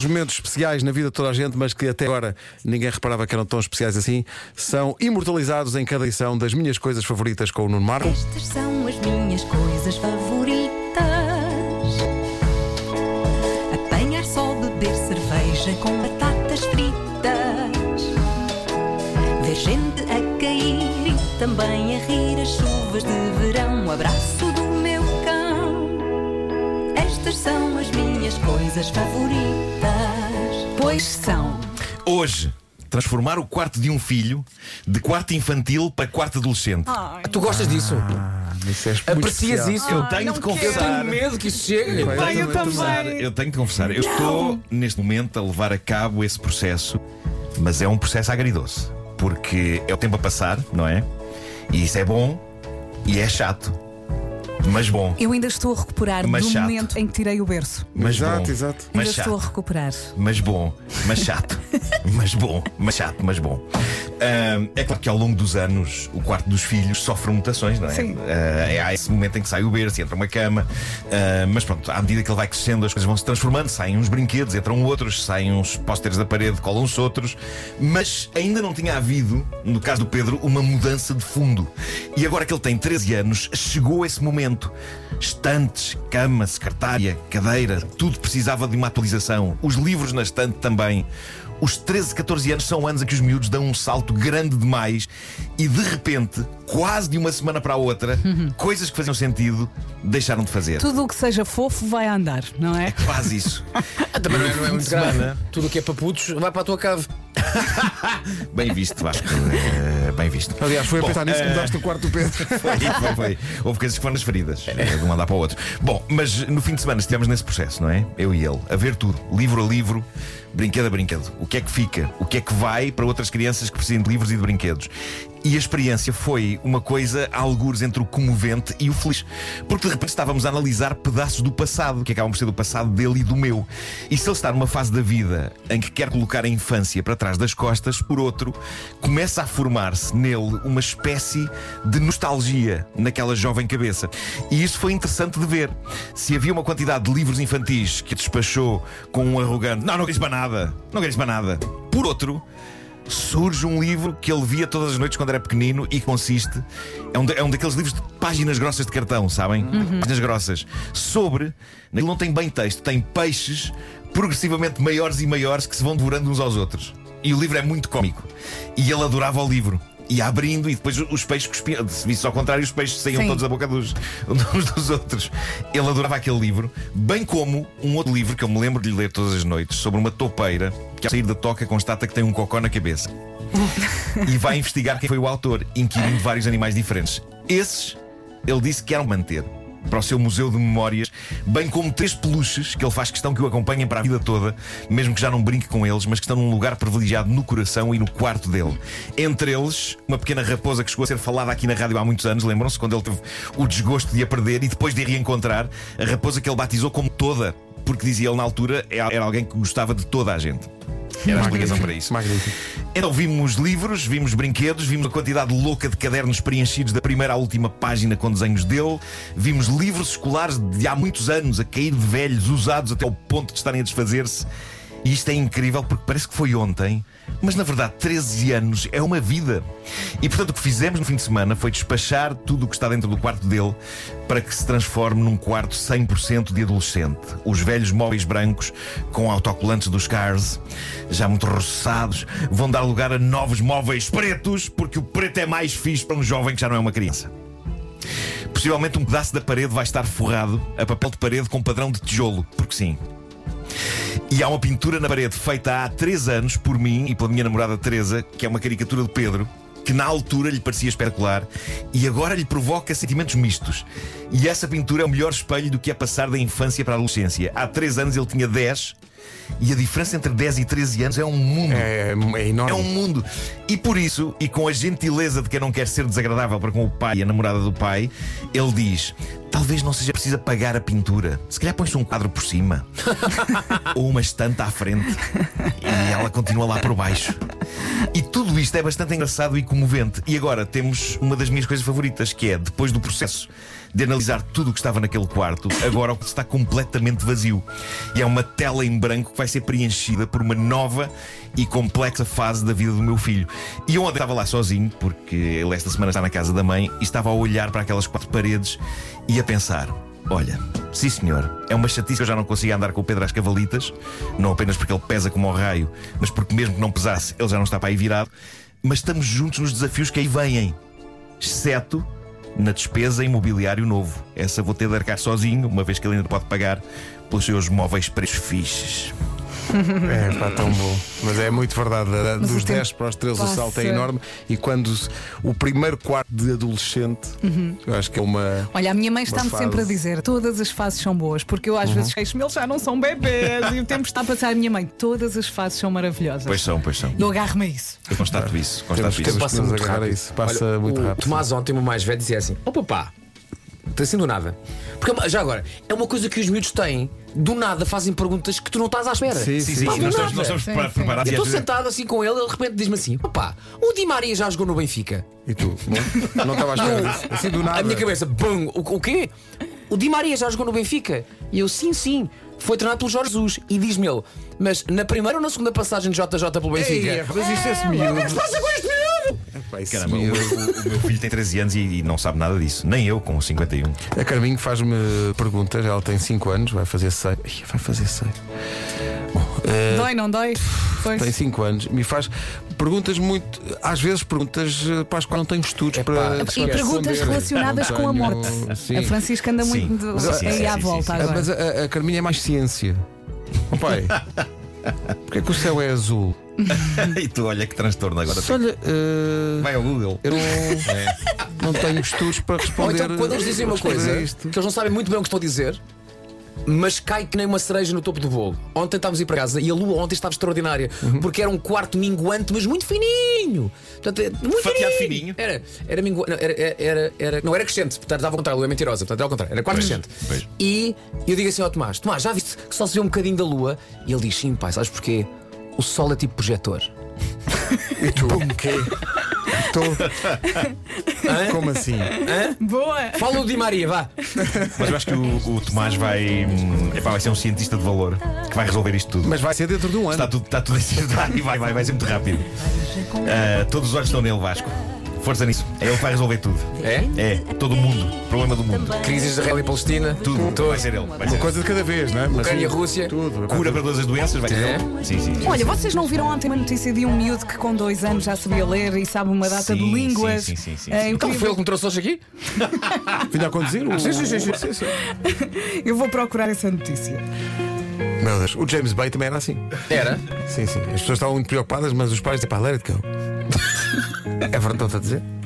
Os momentos especiais na vida de toda a gente, mas que até agora ninguém reparava que eram tão especiais assim, são imortalizados em cada edição das minhas coisas favoritas com o Nuno Marco. Estas são as minhas coisas favoritas: apanhar só, beber cerveja com batatas fritas, ver gente a cair e também a rir as chuvas de verão. O abraço. Estas são as minhas coisas favoritas. Pois são. Hoje, transformar o quarto de um filho de quarto infantil para quarto adolescente. Tu gostas disso? Isso é Aprecias especial. isso? eu tenho de Eu confessar. tenho medo que isso chegue. Vai, eu confessar, Eu tenho de confessar, eu estou neste momento a levar a cabo esse processo, mas é um processo agridoce, porque é o tempo a passar, não é? E isso é bom e é chato, mas bom, Eu ainda estou a recuperar Mas do chato. momento em que tirei o berço. mas Exato, bom, exato. mas ainda estou a recuperar. mas bom, mas chato, mas bom, mas chato, mas bom. É claro que ao longo dos anos o quarto dos filhos sofre mutações, não é? Sim. É há esse momento em que sai o berço, entra uma cama, ah, mas pronto, à medida que ele vai crescendo, as coisas vão se transformando, saem uns brinquedos, entram outros, saem uns pósteres da parede, colam-se outros, mas ainda não tinha havido, no caso do Pedro, uma mudança de fundo. E agora que ele tem 13 anos, chegou esse momento. Estantes, cama, secretária, cadeira, tudo precisava de uma atualização. Os livros na estante também. Os 13, 14 anos são anos em que os miúdos dão um salto grande demais e de repente, quase de uma semana para a outra, coisas que faziam sentido deixaram de fazer. Tudo o que seja fofo vai andar, não é? Quase isso. Também não é, não é muito grave. Tudo o que é para putos vai para a tua cave. Bem visto, Vasco. Bem visto. Aliás, foi a Bom, pensar nisso que eh, mudaste o quarto do Pedro. Foi, foi, foi. Houve coisas que foram nas feridas, eh, de um andar para o outro. Bom, mas no fim de semana estivemos nesse processo, não é? Eu e ele, a ver tudo, livro a livro, brinquedo a brinquedo. O que é que fica? O que é que vai para outras crianças que precisam de livros e de brinquedos? E a experiência foi uma coisa a algures entre o comovente e o feliz. Porque de repente estávamos a analisar pedaços do passado, que acabam por ser do passado dele e do meu. E se ele está numa fase da vida em que quer colocar a infância para trás das costas, por outro, começa a formar-se nele uma espécie de nostalgia naquela jovem cabeça. E isso foi interessante de ver. Se havia uma quantidade de livros infantis que despachou com um arrogante: Não, não queres para nada, não queres para nada. Por outro, surge um livro que ele via todas as noites quando era pequenino e consiste. É um, é um daqueles livros de páginas grossas de cartão, sabem? Páginas grossas. Sobre. Ele não tem bem texto, tem peixes progressivamente maiores e maiores que se vão devorando uns aos outros. E o livro é muito cómico. E ele adorava o livro. Ia abrindo e depois os peixes cuspiam. Se visse ao contrário, os peixes saíam Sim. todos da boca dos, uns dos outros. Ele adorava aquele livro, bem como um outro livro que eu me lembro de lhe ler todas as noites, sobre uma toupeira que ao sair da toca constata que tem um cocó na cabeça. e vai investigar quem foi o autor, inquirindo vários animais diferentes. Esses, ele disse que eram manter para o seu museu de memórias, bem como três peluches que ele faz questão que o acompanhem para a vida toda, mesmo que já não brinque com eles, mas que estão num lugar privilegiado no coração e no quarto dele. Entre eles, uma pequena raposa que chegou a ser falada aqui na rádio há muitos anos, lembram-se quando ele teve o desgosto de a perder e depois de a reencontrar, a raposa que ele batizou como toda, porque dizia ele na altura era alguém que gostava de toda a gente. Era a explicação para isso. Magnífico. Então vimos livros, vimos brinquedos, vimos a quantidade louca de cadernos preenchidos da primeira à última página com desenhos dele, vimos livros escolares de há muitos anos a cair de velhos, usados até ao ponto de estarem a desfazer-se. E isto é incrível porque parece que foi ontem, mas na verdade 13 anos é uma vida. E portanto o que fizemos no fim de semana foi despachar tudo o que está dentro do quarto dele para que se transforme num quarto 100% de adolescente. Os velhos móveis brancos com autocolantes dos Cars, já muito roçados, vão dar lugar a novos móveis pretos, porque o preto é mais fixe para um jovem que já não é uma criança. Possivelmente um pedaço da parede vai estar forrado a papel de parede com padrão de tijolo, porque sim. E há uma pintura na parede feita há três anos por mim e pela minha namorada Teresa, que é uma caricatura de Pedro, que na altura lhe parecia espetacular e agora lhe provoca sentimentos mistos. E essa pintura é o melhor espelho do que é passar da infância para a adolescência. Há três anos ele tinha 10 e a diferença entre 10 e 13 anos é um mundo. É, é enorme. É um mundo. E por isso, e com a gentileza de quem não quer ser desagradável para com o pai e a namorada do pai, ele diz: Talvez não seja preciso apagar a pintura. Se calhar põe-se um quadro por cima. Ou uma estante à frente. E ela continua lá por baixo. E tudo isto é bastante engraçado e comovente. E agora temos uma das minhas coisas favoritas, que é, depois do processo de analisar tudo o que estava naquele quarto, agora o que está completamente vazio. E é uma tela em branco que vai ser preenchida por uma nova e complexa fase da vida do meu filho. E ontem estava lá sozinho, porque ele esta semana está na casa da mãe, e estava a olhar para aquelas quatro paredes e a pensar. Olha, sim senhor, é uma chatice que eu já não consigo andar com o Pedro às cavalitas, não apenas porque ele pesa como ao raio, mas porque mesmo que não pesasse, ele já não está para aí virado. Mas estamos juntos nos desafios que aí vêm, exceto na despesa imobiliário novo. Essa vou ter de arcar sozinho, uma vez que ele ainda pode pagar pelos seus móveis preços fixes. É, pá, tão bom. Mas é muito verdade. da- Mas Dos o tempo 10 para os 13 o salto é passa. enorme. E quando o primeiro quarto de adolescente, eu acho que é uma. Olha, a minha mãe está-me fase. sempre a dizer todas as fases são boas, porque eu às vezes queixo-me, eles já não são bebês e o tempo está a passar. A minha mãe, todas as fases são maravilhosas. Pois são, pois são. Eu agarro-me a isso. Eu constato isso. Constato Temos, isso. temos Passa muito agarrar a rápido. isso. Passa Olha, muito o rápido. Tomás ontem, o mais velho, dizia assim: Ó papá, assim do nada. Porque já agora, é uma coisa que os miúdos têm, do nada fazem perguntas que tu não estás à espera. Sim, Sim, sim, Pá, sim, nós estamos, nós estamos Sim, prepara- sim. preparados. Eu e estou sentado assim com ele, ele de repente diz-me assim: Papá, o Di Maria já jogou no Benfica. E tu? Não, não estava à espera disso. Assim do nada. A minha cabeça, bum, o, o quê? O Di Maria já jogou no Benfica? E eu, sim, sim. Foi treinado pelo Jorge Jesus. E diz-me ele, mas na primeira ou na segunda passagem de JJ pelo Benfica? Ei, mas isso é esse miúdo. Passa com este miúdo! Pá, esse Caramba, o, o- o meu filho tem 13 anos e, e não sabe nada disso. Nem eu, com 51. A Carminho faz-me perguntas. Ela tem 5 anos, vai fazer 6. Vai fazer 6. Dói, não dói? Pois. Tem 5 anos. Me faz perguntas muito. Às vezes perguntas eh, para as quais não tenho estudos Epá, para. e para E perguntas responder. relacionadas Não com a tenho- morte. Sim. A Francisca anda Sim. muito Mas, sim, aí sim, à sim, volta sim, sim. Agora. mas a, a Carminha é mais ciência. Oh, pai, porque é que o céu é azul? e tu, olha que transtorno agora. Se Olha, eh, Vai ao Google. eu não, não tenho estudos para Ou responder. então, quando eles dizem uma coisa que eles não sabem muito bem o que estão a dizer, mas cai que nem uma cereja no topo do bolo. Ontem estávamos a ir para casa e a lua ontem estava extraordinária, Uhum. porque era um quarto minguante, mas muito fininho. Portanto, é muito Fatiado fininho. Era, era minguante. Não, era, era, era- não era crescente, portanto, estava ao contrário, a lua é mentirosa, portanto, era ao contrário, era quarto Pois, crescente. pois. E eu digo assim ao Tomás: Tomás, já viste que só se vê um bocadinho da lua? E ele diz: Sim, pai, sabes porquê? O sol é tipo projetor. E tu? Estou. Como assim? Boa! Fala o Di Maria, vá. Mas eu acho que o, o Tomás vai, epá, vai ser um cientista de valor que vai resolver isto tudo. Mas vai ser dentro de um ano. Está tudo, está tudo a e vai, vai, vai ser muito rápido. Ah, todos os olhos estão nele, Vasco. Força nisso. É ele que vai resolver tudo. É? É, todo o mundo. Problema do mundo. Crises de Israel e Palestina. Tudo. Vai ser ele. Vai ser Uma coisa de cada vez, não é? Mas Ucrânia, sim, Rússia. Tudo. Cura para todas as doenças, vai ser É? ele. Sim, sim. sim. Olha, vocês não viram ontem uma notícia de um miúdo que com dois anos já sabia ler e sabe uma data de Sim, línguas? sim, sim, sim, sim. Eh, eu, Então foi ele que me trouxe hoje aqui? Vinha a conduzir? O... Sim, sim, sim, sim. eu vou procurar essa notícia. Meu Deus, o James Bay também era assim. Era? Sim, sim. As pessoas estavam muito preocupadas, mas os pais diziam, pá, it go. É verdade, estou a dizer?